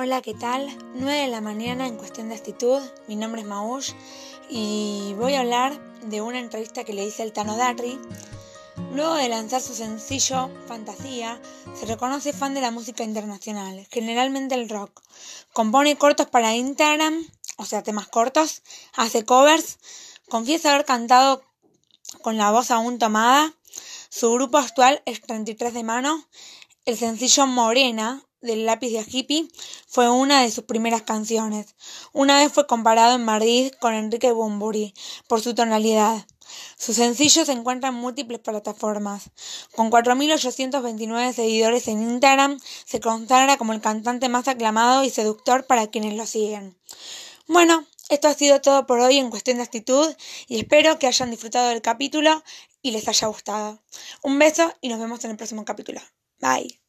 Hola, ¿qué tal? 9 de la mañana en cuestión de actitud. Mi nombre es Maush y voy a hablar de una entrevista que le hice al Tano Darry. Luego de lanzar su sencillo Fantasía, se reconoce fan de la música internacional, generalmente el rock. Compone cortos para Instagram, o sea, temas cortos, hace covers, confiesa haber cantado con la voz aún tomada. Su grupo actual es 33 de mano. El sencillo Morena del lápiz de hippie fue una de sus primeras canciones. Una vez fue comparado en Madrid con Enrique Bumburi por su tonalidad. Su sencillo se encuentra en múltiples plataformas. Con 4.829 seguidores en Instagram, se consagra como el cantante más aclamado y seductor para quienes lo siguen. Bueno, esto ha sido todo por hoy en cuestión de actitud y espero que hayan disfrutado del capítulo y les haya gustado. Un beso y nos vemos en el próximo capítulo. Bye.